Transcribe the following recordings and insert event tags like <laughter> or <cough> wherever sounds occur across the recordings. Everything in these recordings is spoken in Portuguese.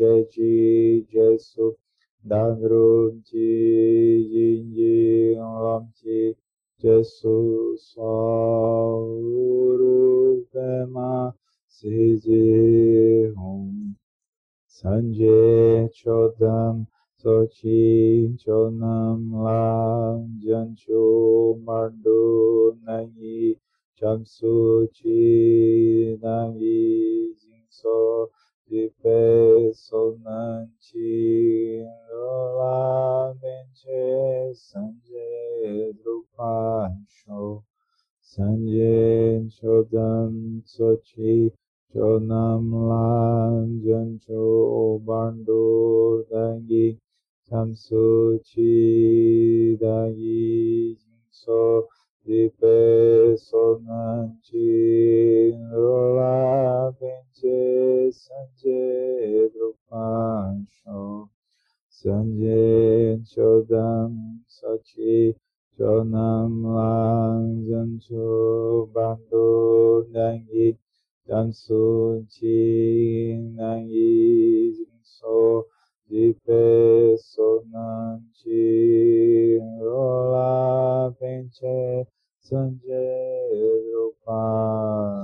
जय जी जय सु धन रूम जी जी जसु स्वरूपमा जे हूँ संजय चौदम, सोची। Jancho Bandu Dangi Jansu Chi Nangi Jingso Dipe Sonanchi Rola Penche Sanje Rupancho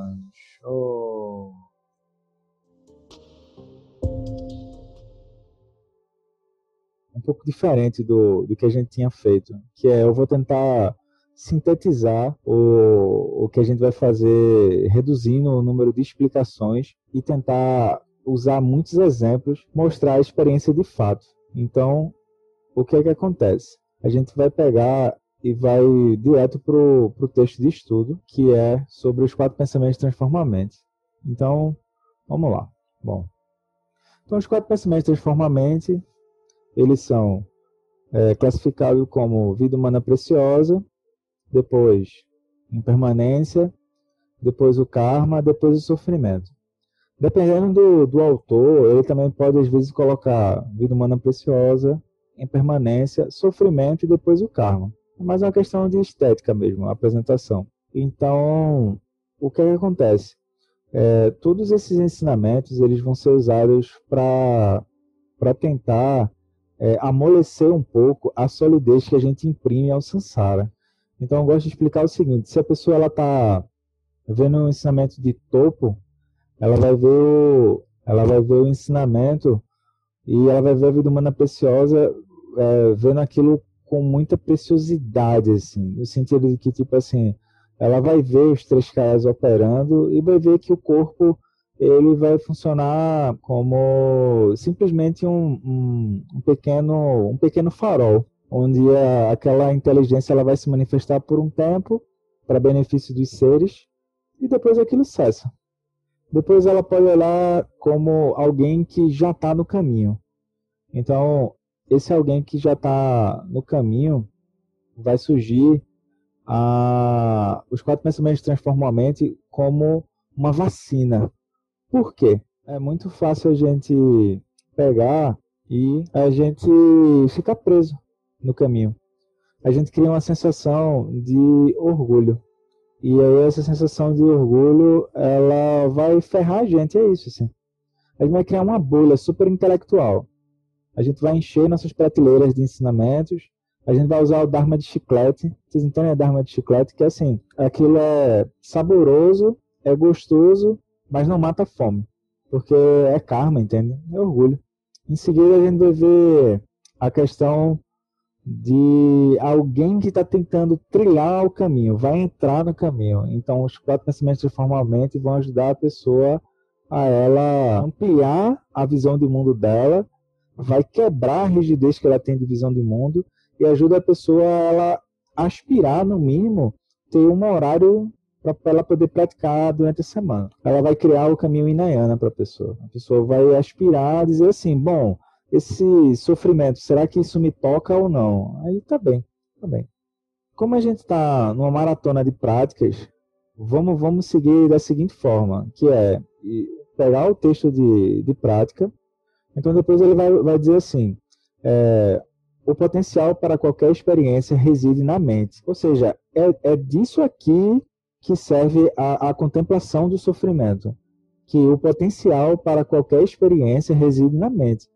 um pouco diferente do, do que a gente tinha feito, que é eu vou tentar sintetizar o, o que a gente vai fazer, reduzindo o número de explicações e tentar usar muitos exemplos, mostrar a experiência de fato. Então, o que é que acontece? A gente vai pegar e vai direto para o texto de estudo, que é sobre os quatro pensamentos transformamentos. Então, vamos lá. Bom, então os quatro pensamentos transformamentos, eles são é, classificados como vida humana preciosa, depois impermanência, depois o karma, depois o sofrimento. Dependendo do, do autor, ele também pode às vezes colocar vida humana preciosa, impermanência, sofrimento e depois o karma. É mais uma questão de estética mesmo, a apresentação. Então, o que, é que acontece? É, todos esses ensinamentos eles vão ser usados para tentar é, amolecer um pouco a solidez que a gente imprime ao Sansara. Então, eu gosto de explicar o seguinte: se a pessoa ela está vendo um ensinamento de topo, ela vai ver o, ela vai ver o ensinamento e ela vai ver a vida humana preciosa é, vendo aquilo com muita preciosidade, assim, no sentido de que, tipo assim, ela vai ver os três caras operando e vai ver que o corpo ele vai funcionar como simplesmente um, um, um pequeno um pequeno farol onde a, aquela inteligência ela vai se manifestar por um tempo para benefício dos seres e depois aquilo cessa. Depois ela pode olhar como alguém que já está no caminho. Então, esse alguém que já está no caminho vai surgir a, os quatro pensamentos transformam a mente como uma vacina. Por quê? É muito fácil a gente pegar e a gente ficar preso no caminho. A gente cria uma sensação de orgulho. E aí essa sensação de orgulho, ela vai ferrar a gente, é isso, assim. A gente vai criar uma bolha super intelectual. A gente vai encher nossas prateleiras de ensinamentos. A gente vai usar o Dharma de chiclete. Vocês entendem o Dharma de chiclete? Que assim, aquilo é saboroso, é gostoso, mas não mata fome. porque é karma, entende? É orgulho. Em seguida, a gente vai ver a questão de alguém que está tentando trilhar o caminho, vai entrar no caminho. Então, os quatro pensamentos formalmente vão ajudar a pessoa a ela ampliar a visão de mundo dela, vai quebrar a rigidez que ela tem de visão de mundo e ajuda a pessoa a ela aspirar, no mínimo, ter um horário para ela poder praticar durante a semana. Ela vai criar o caminho Inayana para a pessoa. A pessoa vai aspirar dizer assim: bom, esse sofrimento, será que isso me toca ou não? Aí tá bem, tá bem. Como a gente está numa maratona de práticas, vamos, vamos seguir da seguinte forma, que é pegar o texto de, de prática, então depois ele vai, vai dizer assim, é, o potencial para qualquer experiência reside na mente. Ou seja, é, é disso aqui que serve a, a contemplação do sofrimento, que o potencial para qualquer experiência reside na mente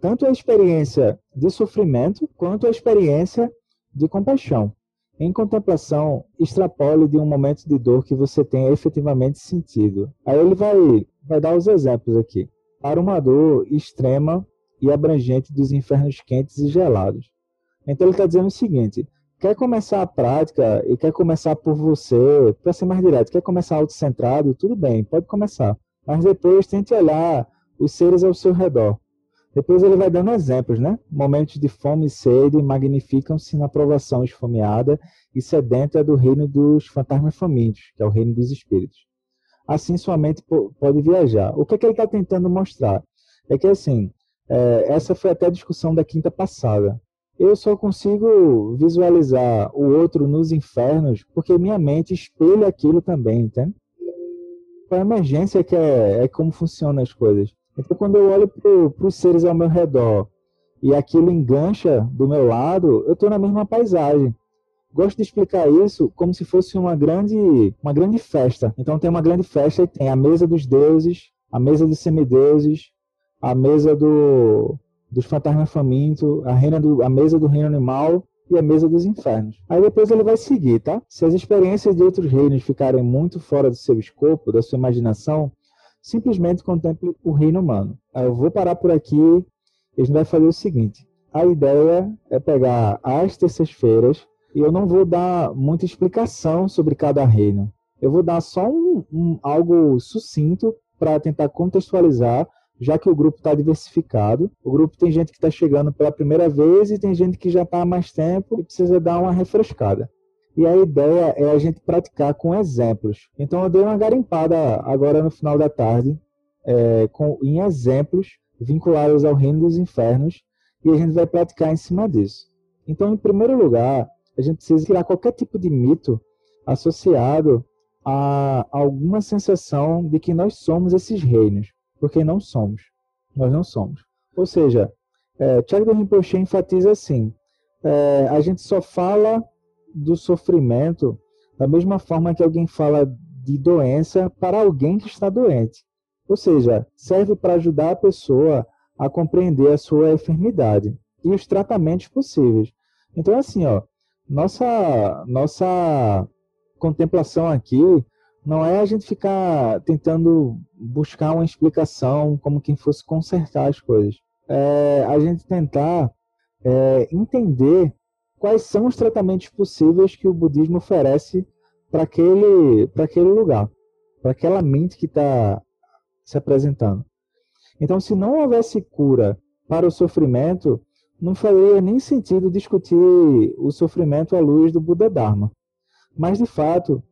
tanto a experiência de sofrimento quanto a experiência de compaixão. Em contemplação, extrapole de um momento de dor que você tenha efetivamente sentido. Aí ele vai, vai dar os exemplos aqui. Para uma dor extrema e abrangente dos infernos quentes e gelados. Então ele está dizendo o seguinte: quer começar a prática e quer começar por você, para ser mais direto, quer começar autocentrado, tudo bem, pode começar. Mas depois tente olhar os seres ao seu redor. Depois ele vai dando exemplos, né? Momentos de fome e sede magnificam-se na provação esfomeada e sedenta do reino dos fantasmas famintos, que é o reino dos espíritos. Assim sua mente pode viajar. O que, é que ele está tentando mostrar? É que, assim, é, essa foi até a discussão da quinta passada. Eu só consigo visualizar o outro nos infernos porque minha mente espelha aquilo também, entende? A emergência que é, é como funcionam as coisas. Então, quando eu olho para os seres ao meu redor e aquilo engancha do meu lado, eu estou na mesma paisagem. Gosto de explicar isso como se fosse uma grande, uma grande festa. Então, tem uma grande festa e tem a mesa dos deuses, a mesa dos semideuses, a mesa do, dos fantasmas famintos, a, reina do, a mesa do reino animal e a mesa dos infernos. Aí depois ele vai seguir, tá? Se as experiências de outros reinos ficarem muito fora do seu escopo, da sua imaginação, simplesmente contemple o reino humano. Eu vou parar por aqui a gente vai fazer o seguinte. A ideia é pegar as terças-feiras e eu não vou dar muita explicação sobre cada reino. Eu vou dar só um, um algo sucinto para tentar contextualizar, já que o grupo está diversificado. O grupo tem gente que está chegando pela primeira vez e tem gente que já está há mais tempo e precisa dar uma refrescada. E a ideia é a gente praticar com exemplos. Então eu dei uma garimpada agora no final da tarde é, com, em exemplos vinculados ao reino dos infernos e a gente vai praticar em cima disso. Então, em primeiro lugar, a gente precisa tirar qualquer tipo de mito associado a alguma sensação de que nós somos esses reinos, porque não somos. Nós não somos. Ou seja, é, Chagdo Rinpoche enfatiza assim: é, a gente só fala do sofrimento da mesma forma que alguém fala de doença para alguém que está doente. Ou seja, serve para ajudar a pessoa a compreender a sua enfermidade e os tratamentos possíveis. Então, assim, ó, nossa, nossa contemplação aqui não é a gente ficar tentando buscar uma explicação como quem fosse consertar as coisas. É a gente tentar é, entender quais são os tratamentos possíveis que o budismo oferece para aquele, aquele lugar, para aquela mente que está se apresentando. Então, se não houvesse cura para o sofrimento, não faria nem sentido discutir o sofrimento à luz do Buda Dharma. Mas, de fato,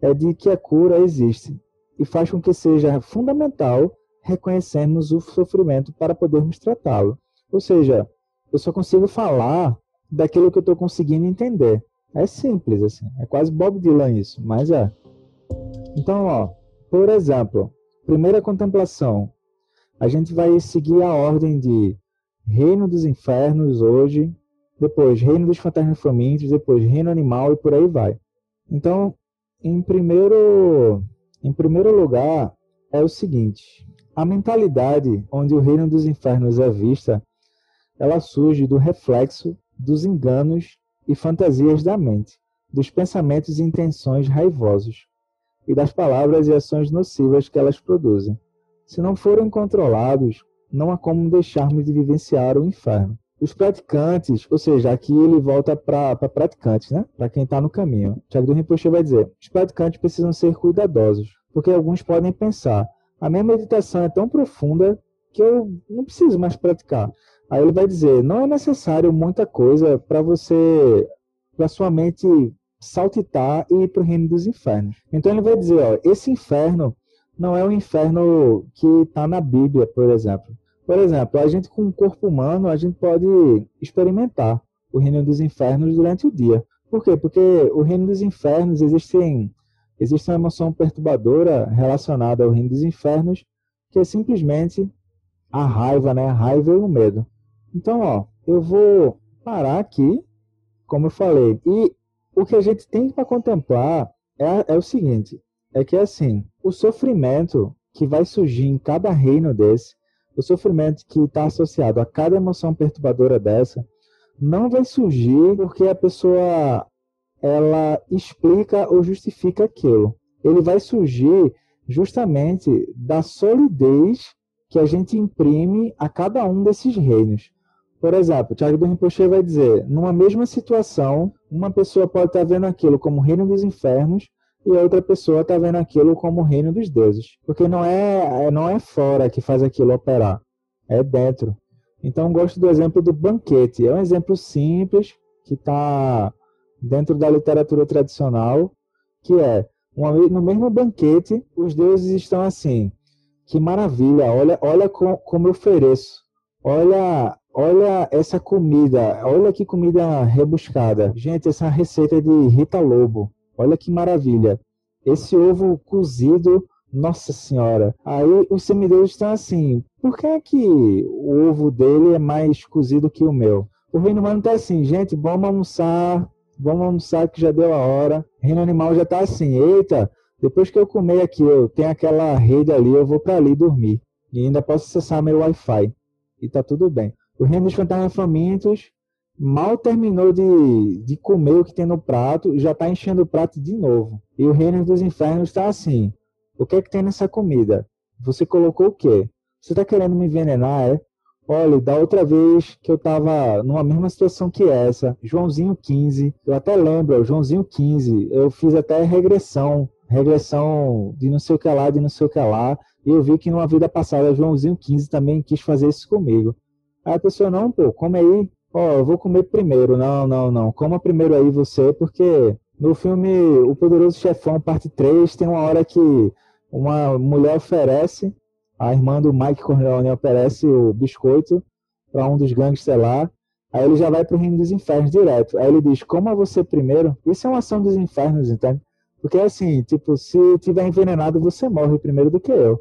é de que a cura existe e faz com que seja fundamental reconhecermos o sofrimento para podermos tratá-lo. Ou seja, eu só consigo falar daquilo que eu estou conseguindo entender. É simples, assim. É quase Bob Dylan isso, mas é. Então, ó, por exemplo, primeira contemplação. A gente vai seguir a ordem de Reino dos Infernos hoje, depois Reino dos Fantasmas Famintos, depois Reino Animal e por aí vai. Então, em primeiro, em primeiro lugar, é o seguinte: a mentalidade onde o Reino dos Infernos é vista, ela surge do reflexo dos enganos e fantasias da mente, dos pensamentos e intenções raivosos, e das palavras e ações nocivas que elas produzem. Se não forem controlados, não há como deixarmos de vivenciar o inferno. Os praticantes, ou seja, aqui ele volta para praticantes, né? Para quem está no caminho. Tiago do Rinpoche vai dizer: os praticantes precisam ser cuidadosos, porque alguns podem pensar: a minha meditação é tão profunda que eu não preciso mais praticar. Aí ele vai dizer: não é necessário muita coisa para você, para sua mente saltitar e ir para o reino dos infernos. Então ele vai dizer: ó, esse inferno não é o inferno que está na Bíblia, por exemplo. Por exemplo, a gente com o corpo humano, a gente pode experimentar o reino dos infernos durante o dia. Por quê? Porque o reino dos infernos existem existe uma emoção perturbadora relacionada ao reino dos infernos, que é simplesmente a raiva, né? A raiva e o medo. Então, ó, eu vou parar aqui, como eu falei, e o que a gente tem para contemplar é, é o seguinte, é que assim, o sofrimento que vai surgir em cada reino desse o sofrimento que está associado a cada emoção perturbadora dessa não vai surgir porque a pessoa ela explica ou justifica aquilo. Ele vai surgir justamente da solidez que a gente imprime a cada um desses reinos. Por exemplo, Tiago do Rinpoche vai dizer, numa mesma situação, uma pessoa pode estar vendo aquilo como reino dos infernos e a outra pessoa está vendo aquilo como o reino dos deuses. Porque não é, é, não é fora que faz aquilo operar, é dentro. Então, gosto do exemplo do banquete. É um exemplo simples que está dentro da literatura tradicional, que é uma, no mesmo banquete, os deuses estão assim. Que maravilha! Olha, olha com, como eu ofereço. Olha, olha essa comida. Olha que comida rebuscada. Gente, essa receita é de Rita Lobo. Olha que maravilha. Esse ovo cozido, nossa senhora. Aí os semideuses estão assim, por que é que o ovo dele é mais cozido que o meu? O reino humano está assim, gente, vamos almoçar, vamos almoçar que já deu a hora. O reino animal já está assim, eita, depois que eu comer aqui, eu tenho aquela rede ali, eu vou para ali dormir. E ainda posso acessar meu Wi-Fi. E tá tudo bem. O reino dos fantasmas famintos mal terminou de, de comer o que tem no prato, já está enchendo o prato de novo. E o reino dos infernos está assim: o que é que tem nessa comida? Você colocou o quê? Você está querendo me envenenar, é? Olha, da outra vez que eu estava numa mesma situação que essa, Joãozinho 15, eu até lembro, Joãozinho 15, eu fiz até regressão, regressão de não sei o que lá, de não sei o que lá, e eu vi que numa vida passada, Joãozinho 15 também quis fazer isso comigo. Aí a pessoa, não, pô, come aí, Ó, oh, eu vou comer primeiro. Não, não, não. Coma primeiro aí você, porque no filme O Poderoso Chefão, parte 3, tem uma hora que uma mulher oferece, a irmã do Mike Corleone oferece o biscoito para um dos gangsters lá. Aí ele já vai pro reino dos infernos direto. Aí ele diz: Coma você primeiro. Isso é uma ação dos infernos, entende? Porque assim, tipo, se tiver envenenado, você morre primeiro do que eu.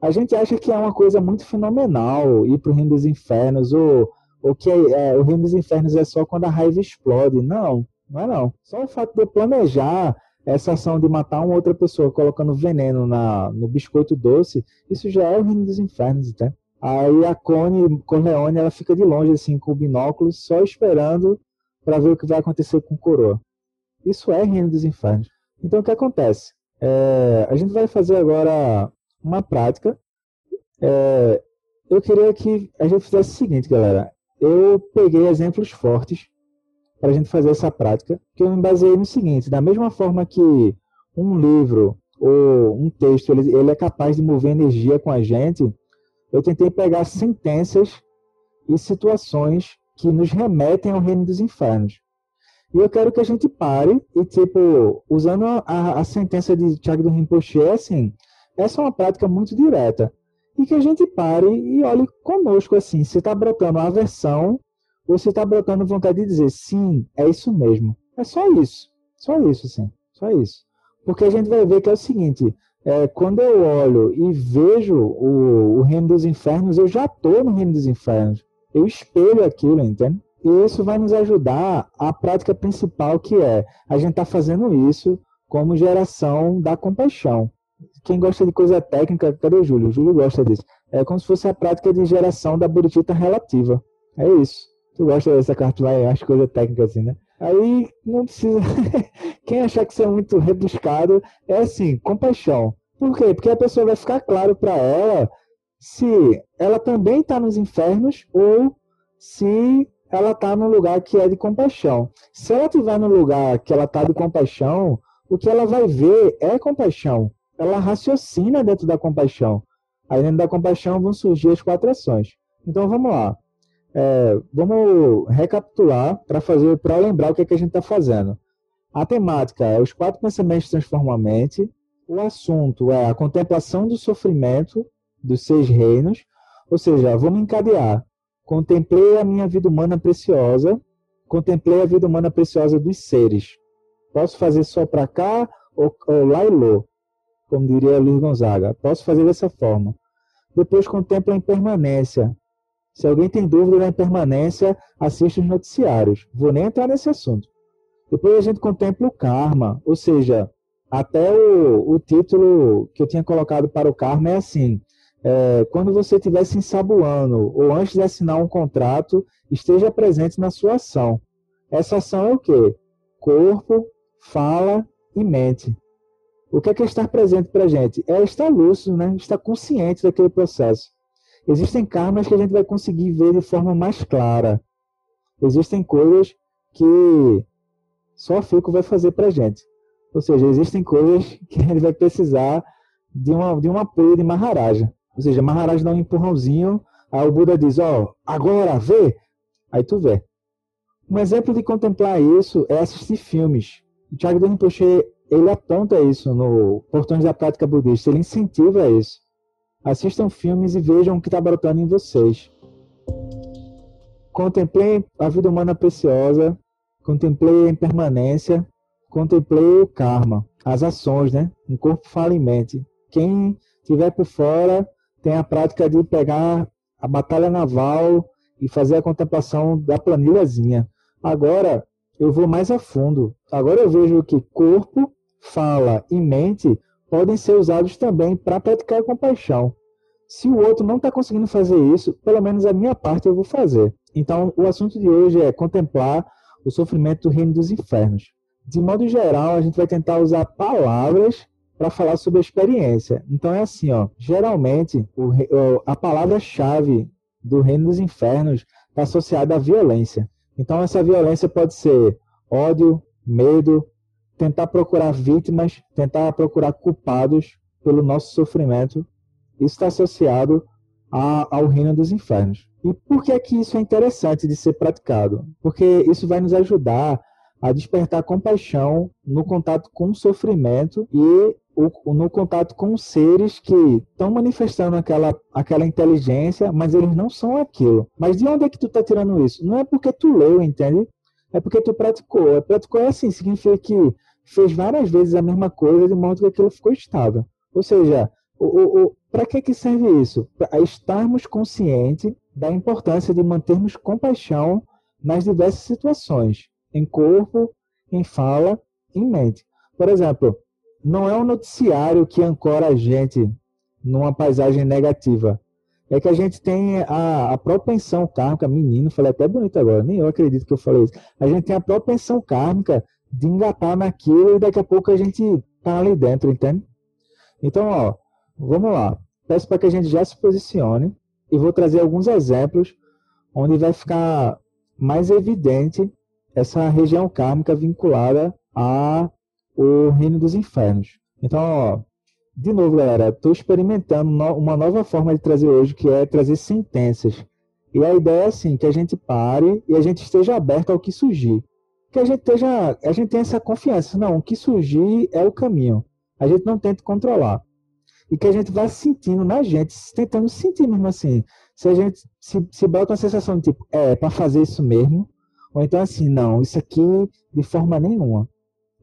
A gente acha que é uma coisa muito fenomenal ir pro reino dos infernos, ou ou que é, o reino dos infernos é só quando a raiva explode. Não, não é não. Só o fato de eu planejar essa ação de matar uma outra pessoa colocando veneno na, no biscoito doce, isso já é o reino dos infernos, tá? Aí a Cone Corleone, ela fica de longe, assim, com o binóculo, só esperando para ver o que vai acontecer com o coroa. Isso é reino dos infernos. Então, o que acontece? É, a gente vai fazer agora uma prática. É, eu queria que a gente fizesse o seguinte, galera eu peguei exemplos fortes para a gente fazer essa prática, que eu me baseei no seguinte: da mesma forma que um livro ou um texto ele, ele é capaz de mover energia com a gente, eu tentei pegar sentenças e situações que nos remetem ao reino dos infernos. E eu quero que a gente pare e, tipo, usando a, a sentença de Tiago do Rinpoche, é assim, essa é uma prática muito direta e que a gente pare e olhe conosco assim, se está brotando aversão ou se está brotando vontade de dizer sim, é isso mesmo. É só isso, só isso, sim, só isso. Porque a gente vai ver que é o seguinte, é, quando eu olho e vejo o, o reino dos infernos, eu já estou no reino dos infernos. Eu espelho aquilo, entende? E isso vai nos ajudar a prática principal que é a gente está fazendo isso como geração da compaixão quem gosta de coisa técnica, cadê o Júlio? O Júlio gosta disso. É como se fosse a prática de geração da buritita relativa. É isso. Tu gosta dessa carta lá, acho coisa técnica assim, né? Aí não precisa. <laughs> Quem achar que isso é muito rebuscado, é assim, compaixão. Por quê? Porque a pessoa vai ficar claro para ela se ela também está nos infernos ou se ela está no lugar que é de compaixão. Se ela estiver no lugar que ela está de compaixão, o que ela vai ver é compaixão. Ela raciocina dentro da compaixão. Aí dentro da compaixão vão surgir as quatro ações. Então vamos lá. É, vamos recapitular para fazer, para lembrar o que, é que a gente está fazendo. A temática é os quatro pensamentos transformam a mente. O assunto é a contemplação do sofrimento dos seis reinos. Ou seja, vamos encadear Contemplei a minha vida humana preciosa, contemplei a vida humana preciosa dos seres. Posso fazer só para cá ou, ou lá e lô, como diria Luiz Gonzaga. Posso fazer dessa forma. Depois contemplo a impermanência. Se alguém tem dúvida da impermanência, assista os noticiários. Vou nem entrar nesse assunto. Depois a gente contempla o karma, ou seja, até o, o título que eu tinha colocado para o karma é assim: é, quando você estiver se ensaboando ou antes de assinar um contrato, esteja presente na sua ação. Essa ação é o quê? Corpo, fala e mente. O que é, que é estar presente para a gente? É estar lúcido, né? estar consciente daquele processo. Existem karmas que a gente vai conseguir ver de forma mais clara. Existem coisas que só Fico vai fazer para a gente. Ou seja, existem coisas que a gente vai precisar de, uma, de um apoio de Maharaja. Ou seja, Maharaj dá um empurrãozinho, aí o Buda diz, ó, oh, agora vê, aí tu vê. Um exemplo de contemplar isso é assistir filmes. O Thiago Rinpoche, ele aponta isso no Portões da Prática Budista, ele incentiva isso. Assistam filmes e vejam o que está brotando em vocês. Contemplei a vida humana preciosa, contemplei a impermanência, contemplei o karma, as ações, né? Um corpo fala em mente. Quem estiver por fora tem a prática de pegar a batalha naval e fazer a contemplação da planilhazinha. Agora eu vou mais a fundo. Agora eu vejo que corpo, fala e mente podem ser usados também para praticar compaixão. Se o outro não está conseguindo fazer isso, pelo menos a minha parte eu vou fazer. Então, o assunto de hoje é contemplar o sofrimento do reino dos infernos. De modo geral, a gente vai tentar usar palavras para falar sobre a experiência. Então é assim, ó, geralmente o, a palavra-chave do reino dos infernos está associada à violência. Então essa violência pode ser ódio, medo, tentar procurar vítimas, tentar procurar culpados pelo nosso sofrimento. Isso está associado a, ao reino dos infernos. E por que é que isso é interessante de ser praticado? Porque isso vai nos ajudar a despertar compaixão no contato com o sofrimento e o, no contato com seres que estão manifestando aquela, aquela inteligência, mas eles não são aquilo. Mas de onde é que tu está tirando isso? Não é porque tu leu, entende? É porque tu praticou. É, praticou é assim, significa que fez várias vezes a mesma coisa de modo que aquilo ficou estável. Ou seja, o, o, para que, que serve isso? Para estarmos conscientes da importância de mantermos compaixão nas diversas situações, em corpo, em fala, em mente. Por exemplo, não é um noticiário que ancora a gente numa paisagem negativa. É que a gente tem a, a propensão kármica, menino, falei até bonito agora, nem eu acredito que eu falei isso. A gente tem a propensão kármica de engatar naquilo e daqui a pouco a gente tá ali dentro, entende? Então, ó, vamos lá. Peço para que a gente já se posicione e vou trazer alguns exemplos onde vai ficar mais evidente essa região kármica vinculada a o reino dos infernos. Então, ó, de novo, galera, estou experimentando uma nova forma de trazer hoje, que é trazer sentenças. E a ideia é assim, que a gente pare e a gente esteja aberto ao que surgir. Que a gente esteja, a gente tenha essa confiança. Não, o que surgir é o caminho. A gente não tenta controlar. E que a gente vá sentindo na gente, tentando sentir mesmo assim. Se a gente se, se bota uma sensação de tipo, é, para fazer isso mesmo. Ou então assim, não, isso aqui de forma nenhuma.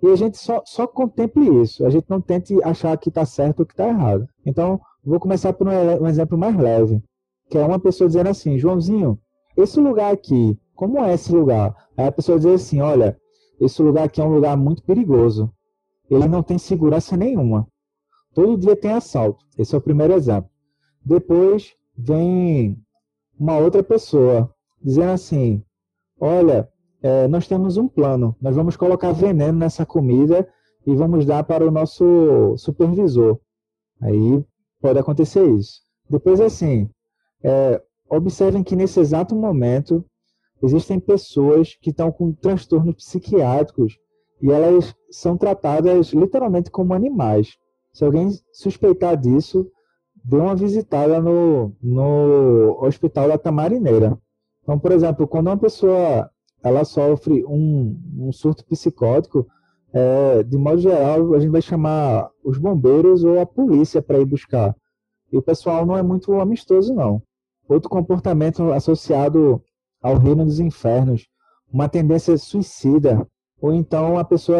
E a gente só, só contemple isso. A gente não tente achar que está certo ou que está errado. Então, vou começar por um, um exemplo mais leve, que é uma pessoa dizendo assim, Joãozinho, esse lugar aqui, como é esse lugar? Aí a pessoa diz assim, olha, esse lugar aqui é um lugar muito perigoso. Ele não tem segurança nenhuma. Todo dia tem assalto. Esse é o primeiro exemplo. Depois vem uma outra pessoa dizendo assim: Olha, é, nós temos um plano. Nós vamos colocar veneno nessa comida e vamos dar para o nosso supervisor. Aí pode acontecer isso. Depois, assim, é, observem que nesse exato momento existem pessoas que estão com transtornos psiquiátricos e elas são tratadas literalmente como animais. Se alguém suspeitar disso, dê uma visitada no, no hospital da Tamarineira. Então, por exemplo, quando uma pessoa ela sofre um, um surto psicótico, é, de modo geral, a gente vai chamar os bombeiros ou a polícia para ir buscar. E o pessoal não é muito amistoso, não. Outro comportamento associado ao reino dos infernos, uma tendência suicida, ou então a pessoa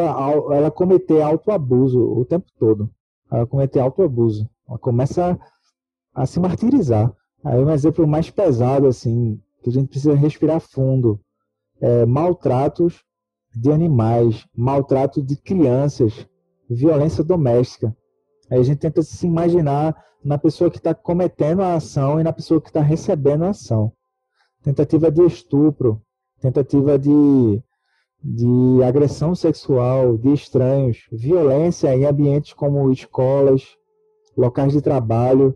ela cometer autoabuso o tempo todo. Ela cometer autoabuso. Ela começa a se martirizar. Aí um exemplo mais pesado, assim, que a gente precisa respirar fundo. É, maltratos de animais, maltrato de crianças, violência doméstica. Aí a gente tenta se imaginar na pessoa que está cometendo a ação e na pessoa que está recebendo a ação. Tentativa de estupro, tentativa de, de agressão sexual de estranhos, violência em ambientes como escolas, locais de trabalho,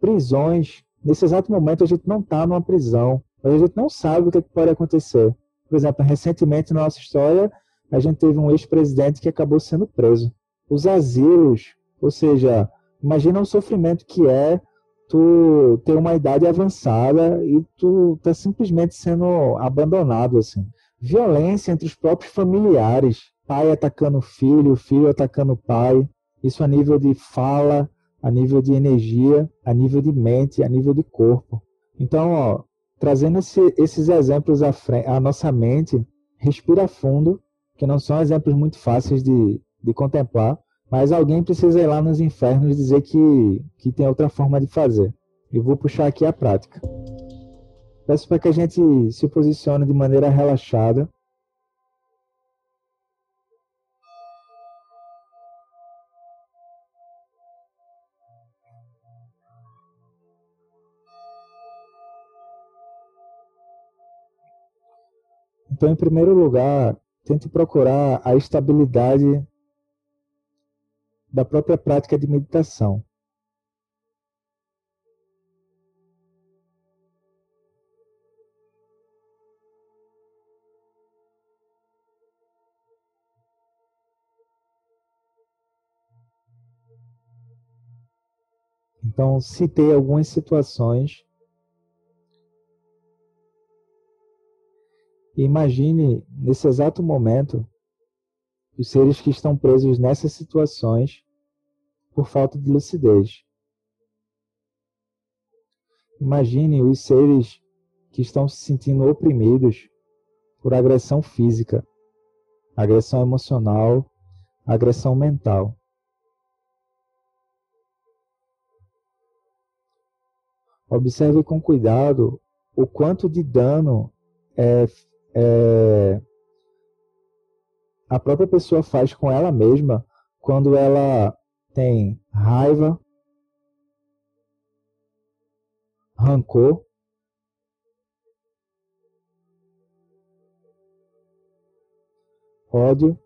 prisões. Nesse exato momento a gente não está numa prisão, mas a gente não sabe o que, pode acontecer. Por exemplo, recentemente na nossa história, a gente teve um ex-presidente que acabou sendo preso. Os asilos, ou seja, imagina o sofrimento que é tu ter uma idade avançada e tu tá simplesmente sendo abandonado assim. Violência entre os próprios familiares, pai atacando filho, filho atacando pai, isso a nível de fala, a nível de energia, a nível de mente, a nível de corpo. Então, ó, trazendo esse, esses exemplos à, frente, à, nossa mente, respira fundo, que não são exemplos muito fáceis de, de contemplar, mas alguém precisa ir lá nos infernos dizer que, que tem outra forma de fazer. E vou puxar aqui a prática. Peço para que a gente se posicione de maneira relaxada, Então, em primeiro lugar, tente procurar a estabilidade da própria prática de meditação. Então, citei algumas situações imagine, nesse exato momento, os seres que estão presos nessas situações por falta de lucidez. Imagine os seres que estão se sentindo oprimidos por agressão física, agressão emocional, agressão mental. Observe com cuidado o quanto de dano é é, a própria pessoa faz com ela mesma quando ela tem raiva, rancor, ódio,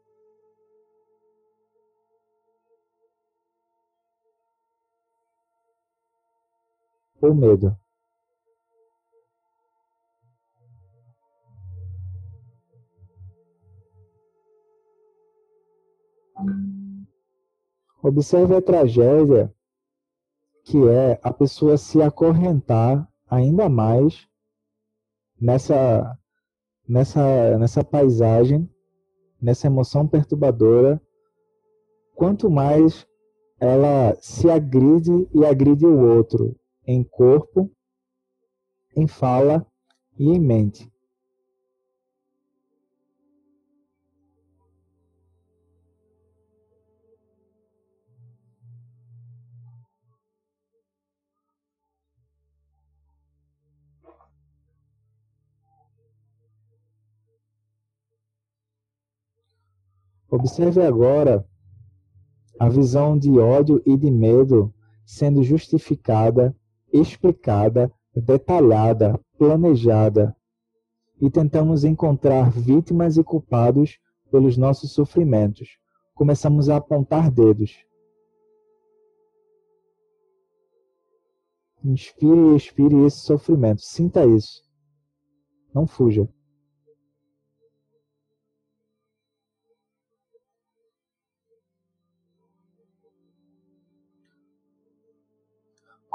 ou medo. Observe a tragédia que é a pessoa se acorrentar ainda mais nessa nessa nessa paisagem, nessa emoção perturbadora, quanto mais ela se agride e agride o outro em corpo, em fala e em mente. Observe agora a visão de ódio e de medo sendo justificada, explicada, detalhada, planejada. E tentamos encontrar vítimas e culpados pelos nossos sofrimentos. Começamos a apontar dedos. Inspire e expire esse sofrimento. Sinta isso. Não fuja.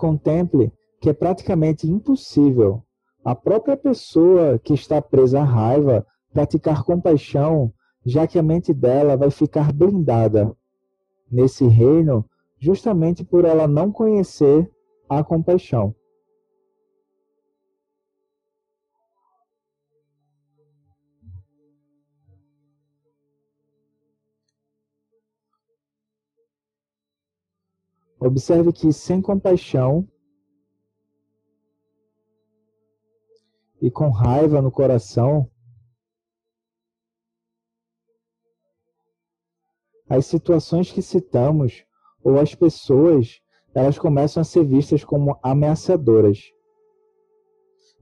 Contemple que é praticamente impossível a própria pessoa que está presa à raiva praticar compaixão, já que a mente dela vai ficar blindada nesse reino justamente por ela não conhecer a compaixão. Observe que sem compaixão e com raiva no coração, as situações que citamos ou as pessoas, elas começam a ser vistas como ameaçadoras.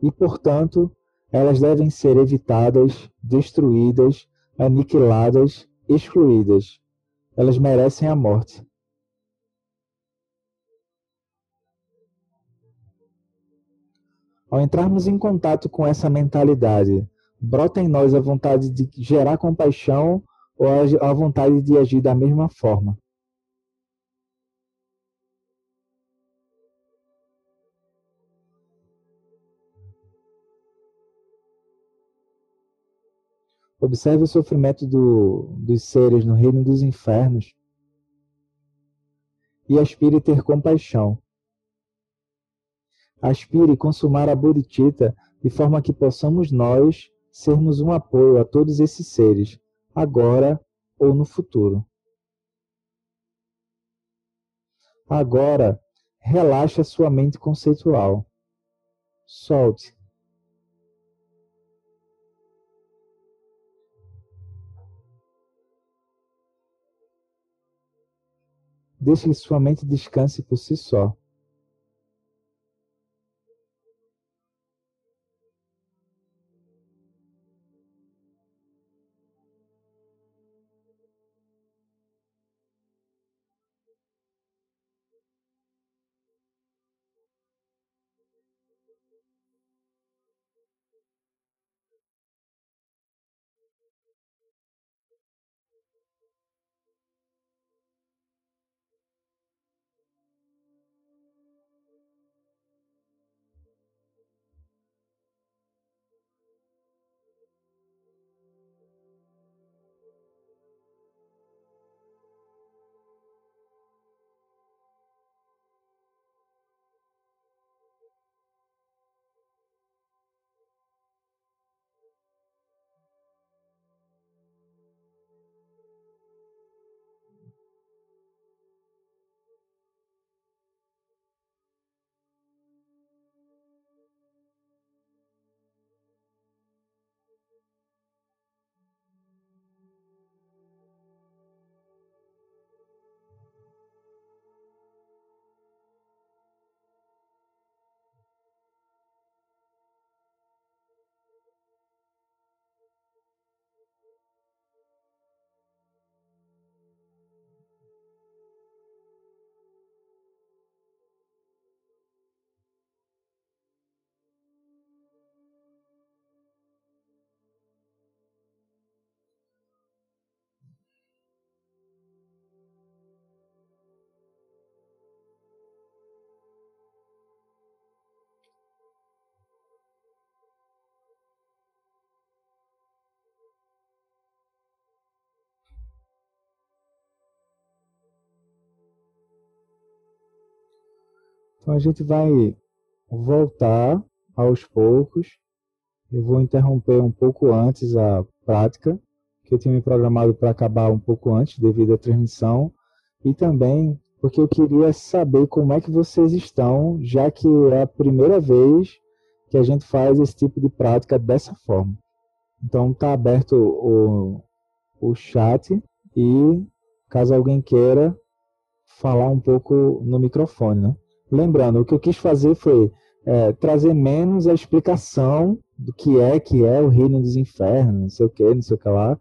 E, portanto, elas devem ser evitadas, destruídas, aniquiladas, excluídas. Elas merecem a morte. Ao entrarmos em contato com essa mentalidade, brota em nós a vontade de gerar compaixão ou a vontade de agir da mesma forma. Observe o sofrimento do, dos seres no reino dos infernos e aspire ter compaixão aspire consumar a bodhicitta de forma que possamos nós sermos um apoio a todos esses seres, agora ou no futuro. Agora, relaxe a sua mente conceitual. Solte. Deixe que sua mente descanse por si só. Então a gente vai voltar aos poucos. Eu vou interromper um pouco antes a prática, que eu tinha me programado para acabar um pouco antes devido à transmissão, e também porque eu queria saber como é que vocês estão, já que é a primeira vez que a gente faz esse tipo de prática dessa forma. Então está aberto o, o chat e caso alguém queira falar um pouco no microfone, né? Lembrando, o que eu quis fazer foi é, trazer menos a explicação do que é que é o reino dos infernos, não sei o que, não sei o que lá,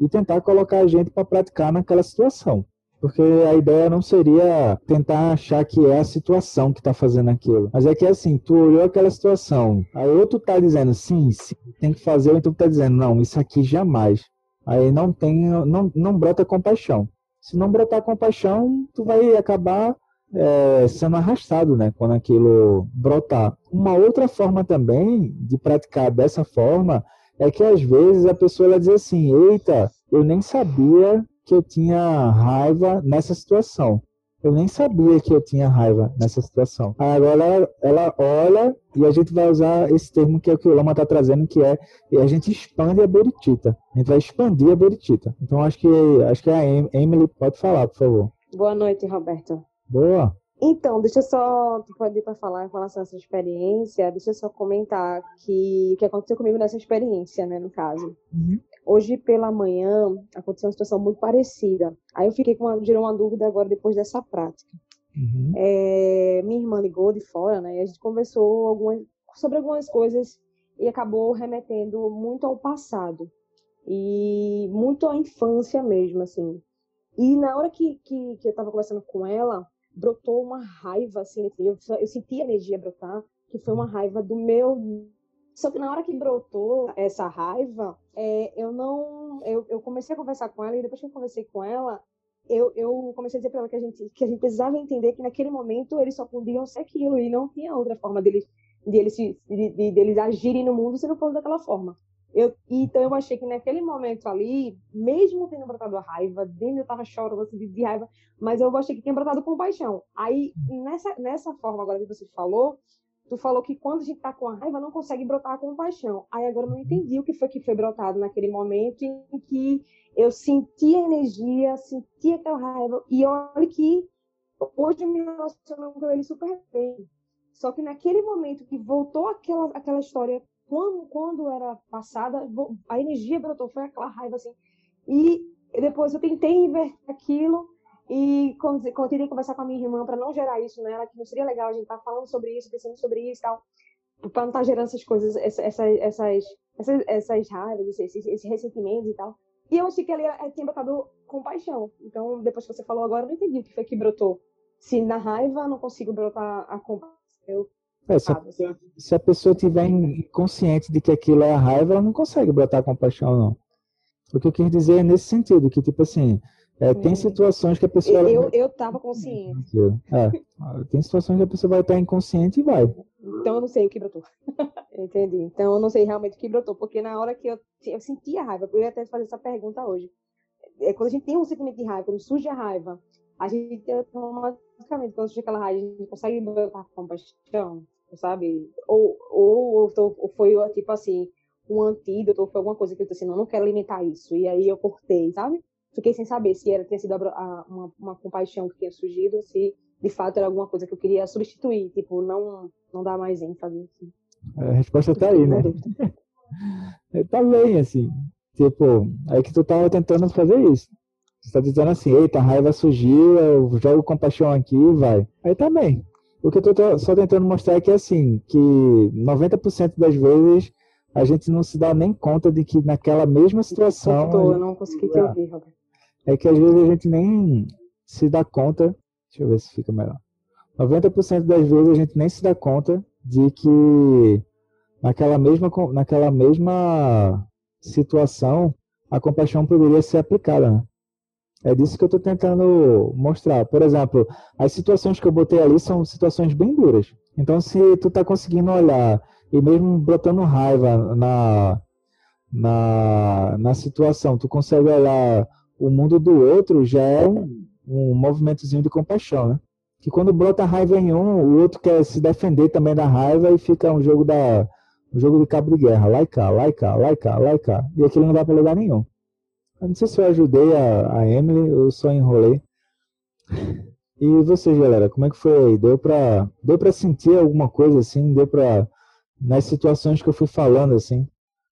e tentar colocar a gente para praticar naquela situação. Porque a ideia não seria tentar achar que é a situação que está fazendo aquilo. Mas é que assim, tu olhou aquela situação, aí outro tá dizendo sim, sim, tem que fazer, ou então tu tá dizendo, não, isso aqui jamais. Aí não tem, não, não brota compaixão. Se não brotar compaixão, tu vai acabar é, sendo arrastado, né? Quando aquilo brotar. Uma outra forma também de praticar dessa forma é que às vezes a pessoa ela diz assim: Eita, eu nem sabia que eu tinha raiva nessa situação. Eu nem sabia que eu tinha raiva nessa situação. Agora ela, olha e a gente vai usar esse termo que é o que o Lama está trazendo, que é a gente expande a beritita. A gente vai expandir a beritita. Então acho que acho que a Emily pode falar, por favor. Boa noite, Roberto. Boa. Então, deixa eu só, tu pode ir para falar em relação a essa experiência, deixa eu só comentar que o que aconteceu comigo nessa experiência, né, no caso. Uhum. Hoje pela manhã aconteceu uma situação muito parecida. Aí eu fiquei com uma, gerou uma dúvida agora depois dessa prática. Uhum. É, minha irmã ligou de fora, né, e a gente conversou algumas, sobre algumas coisas e acabou remetendo muito ao passado e muito à infância mesmo, assim. E na hora que, que, que eu estava conversando com ela, brotou uma raiva, assim, eu, eu senti a energia brotar, que foi uma raiva do meu. Só que na hora que brotou essa raiva, é, eu não. Eu, eu comecei a conversar com ela, e depois que eu conversei com ela, eu, eu comecei a dizer para ela que a, gente, que a gente precisava entender que naquele momento eles só podiam ser aquilo, e não tinha outra forma deles, de de, de, de eles agirem no mundo se não fosse daquela forma. Eu, então eu achei que naquele momento ali, mesmo tendo brotado a raiva, dentro eu tava chorando assim, de raiva, mas eu achei que tinha brotado compaixão. Aí, nessa, nessa forma agora que você falou, tu falou que quando a gente tá com a raiva, não consegue brotar a compaixão. Aí agora eu não entendi o que foi que foi brotado naquele momento em que eu senti a energia, senti aquela raiva, e olha que hoje eu me relaciono com ele super bem. Só que naquele momento que voltou aquela, aquela história quando, quando era passada, a energia brotou, foi aquela raiva assim. E depois eu tentei inverter aquilo e quando, tentei conversar com a minha irmã para não gerar isso nela, que não seria legal a gente estar tá falando sobre isso, pensando sobre isso e tal, para não estar tá gerando essas coisas, essa, essa, essas, essas, essas raivas, esses, esses ressentimentos e tal. E eu achei que ela tinha brotado compaixão. Então, depois que você falou agora, eu não entendi o que foi que brotou. Se na raiva não consigo brotar a compaixão, eu é, se, a, se, a, pessoa tiver inconsciente de que aquilo é a raiva, ela não consegue brotar compaixão, não. O que eu quis dizer é nesse sentido, que tipo assim, é, tem situações que a pessoa. Eu, eu tava consciente. É, <laughs> tem situações que a pessoa vai estar inconsciente e vai. Então eu não sei o que brotou. <laughs> Entendi. Então eu não sei realmente o que brotou, porque na hora que eu, eu senti a raiva, eu ia até fazer essa pergunta hoje. É, quando a gente tem um sentimento de raiva, quando surge a raiva, a gente automaticamente, quando surge aquela raiva, a gente consegue brotar compaixão sabe? Ou, ou, ou, ou foi tipo assim, um antídoto, ou foi alguma coisa que eu disse assim, não, não quero alimentar isso. E aí eu cortei, sabe? Fiquei sem saber se era tinha sido a, uma, uma compaixão que tinha surgido, se de fato era alguma coisa que eu queria substituir, tipo, não, não dar mais ênfase. Assim. A resposta tá aí, né? <laughs> tá bem, assim. Tipo, aí que tu tava tentando fazer isso. Você tá dizendo assim, eita, a raiva surgiu, eu jogo compaixão aqui e vai. Aí tá bem. O que eu estou só tentando mostrar é que, assim, que 90% das vezes a gente não se dá nem conta de que naquela mesma situação... Eu, eu não consegui te ouvir, Roberto. É que às vezes a gente nem se dá conta... Deixa eu ver se fica melhor. 90% das vezes a gente nem se dá conta de que naquela mesma, naquela mesma situação a compaixão poderia ser aplicada, né? É disso que eu estou tentando mostrar. Por exemplo, as situações que eu botei ali são situações bem duras. Então, se tu está conseguindo olhar e mesmo botando raiva na, na, na situação, tu consegue olhar o mundo do outro, já é um, um movimentozinho de compaixão, né? Que quando brota raiva em um, o outro quer se defender também da raiva e fica um jogo da um jogo de cabo de guerra, lá e cá, lá e cá, lá e cá, lá e cá. E aquilo não vai para lugar nenhum. Eu não sei se eu ajudei a, a Emily ou só enrolei. E vocês, galera, como é que foi aí? Deu pra, deu pra sentir alguma coisa assim? Deu pra. Nas situações que eu fui falando assim?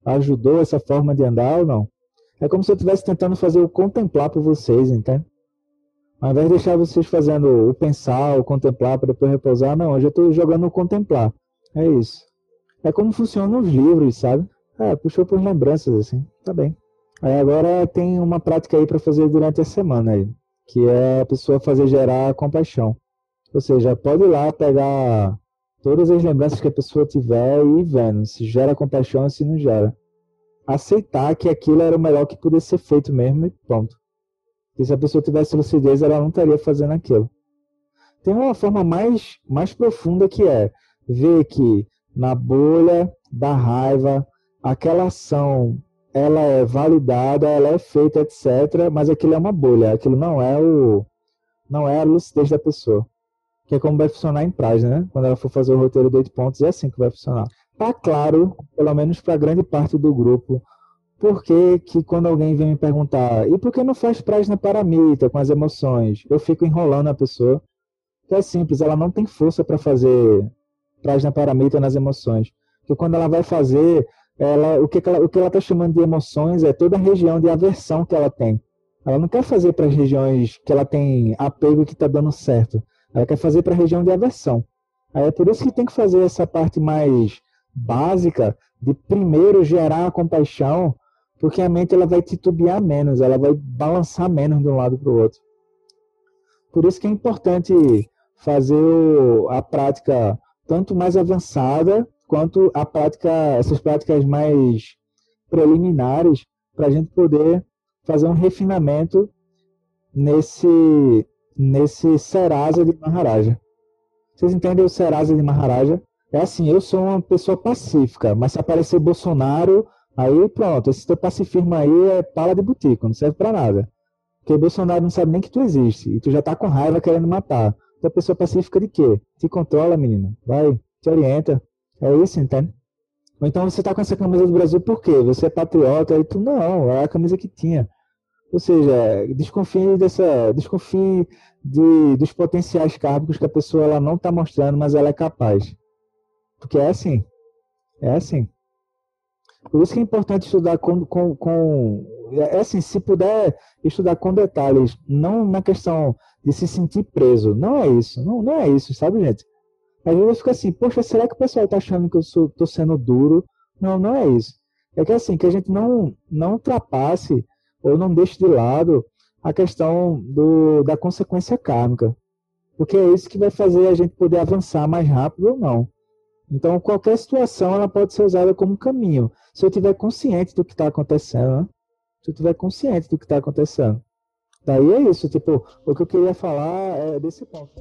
Ajudou essa forma de andar ou não? É como se eu estivesse tentando fazer o contemplar por vocês, entende? Ao invés de deixar vocês fazendo o pensar, o contemplar para depois repousar, não, eu já estou jogando o contemplar. É isso. É como funcionam os livros, sabe? É, puxou por lembranças assim. Tá bem. Aí agora tem uma prática aí para fazer durante a semana aí. que é a pessoa fazer gerar compaixão. Ou seja, pode ir lá pegar todas as lembranças que a pessoa tiver e ir vendo se gera compaixão ou se não gera. Aceitar que aquilo era o melhor que podia ser feito mesmo e pronto. Que se a pessoa tivesse lucidez, ela não estaria fazendo aquilo. Tem uma forma mais, mais profunda que é ver que na bolha da raiva, aquela ação ela é validada, ela é feita, etc. Mas aquilo é uma bolha, aquilo não é o não é a lucidez da pessoa. Que é como vai funcionar em Prajna, né? Quando ela for fazer o roteiro de oito pontos, é assim que vai funcionar. Tá claro, pelo menos para grande parte do grupo, por que, quando alguém vem me perguntar, e por que não faz Prajna Paramita com as emoções? Eu fico enrolando a pessoa. Que é simples, ela não tem força para fazer Prajna Paramita nas emoções. Porque quando ela vai fazer, ela, o que, ela, o que ela está chamando de emoções é toda a região de aversão que ela tem. Ela não quer fazer para as regiões que ela tem apego que está dando certo. Ela quer fazer para a região de aversão. Aí é por isso que tem que fazer essa parte mais básica de primeiro gerar a compaixão, porque a mente ela vai titubear menos, ela vai balançar menos de um lado para o outro. Por isso que é importante fazer a prática tanto mais avançada quanto a prática, essas práticas mais preliminares, para a gente poder fazer um refinamento nesse, nesse Serasa de Maharaja. Vocês entendem o Serasa de Maharaja? É assim, eu sou uma pessoa pacífica, mas se aparecer Bolsonaro, aí pronto, esse teu pacifismo aí é pala de butico, não serve para nada. Porque Bolsonaro não sabe nem que tu existe, e tu já tá com raiva querendo matar. Tu é pessoa pacífica de quê? Te controla, menino. Vai, te orienta. É isso, entende? Ou então você tá com essa camisa do Brasil por quê? Você é patriota e tu não, é a camisa que tinha. Ou seja, desconfie dessa, desconfie de, dos potenciais kármicos que a pessoa ela não está mostrando, mas ela é capaz. Porque é assim. É assim. Por isso que é importante estudar com, com, com é assim, se puder estudar com detalhes, não na questão de se sentir preso. Não é isso, não, não é isso, sabe, gente? Às vezes fica assim, poxa, será que o pessoal está achando que eu estou sendo duro? Não, não é isso. É que assim, que a gente não, não ultrapasse ou não deixe de lado a questão do, da consequência kármica. Porque é isso que vai fazer a gente poder avançar mais rápido ou não. Então, qualquer situação ela pode ser usada como caminho. Se eu tiver consciente do que está acontecendo, né? se eu tiver consciente do que está acontecendo. Daí é isso, tipo, o que eu queria falar é desse ponto.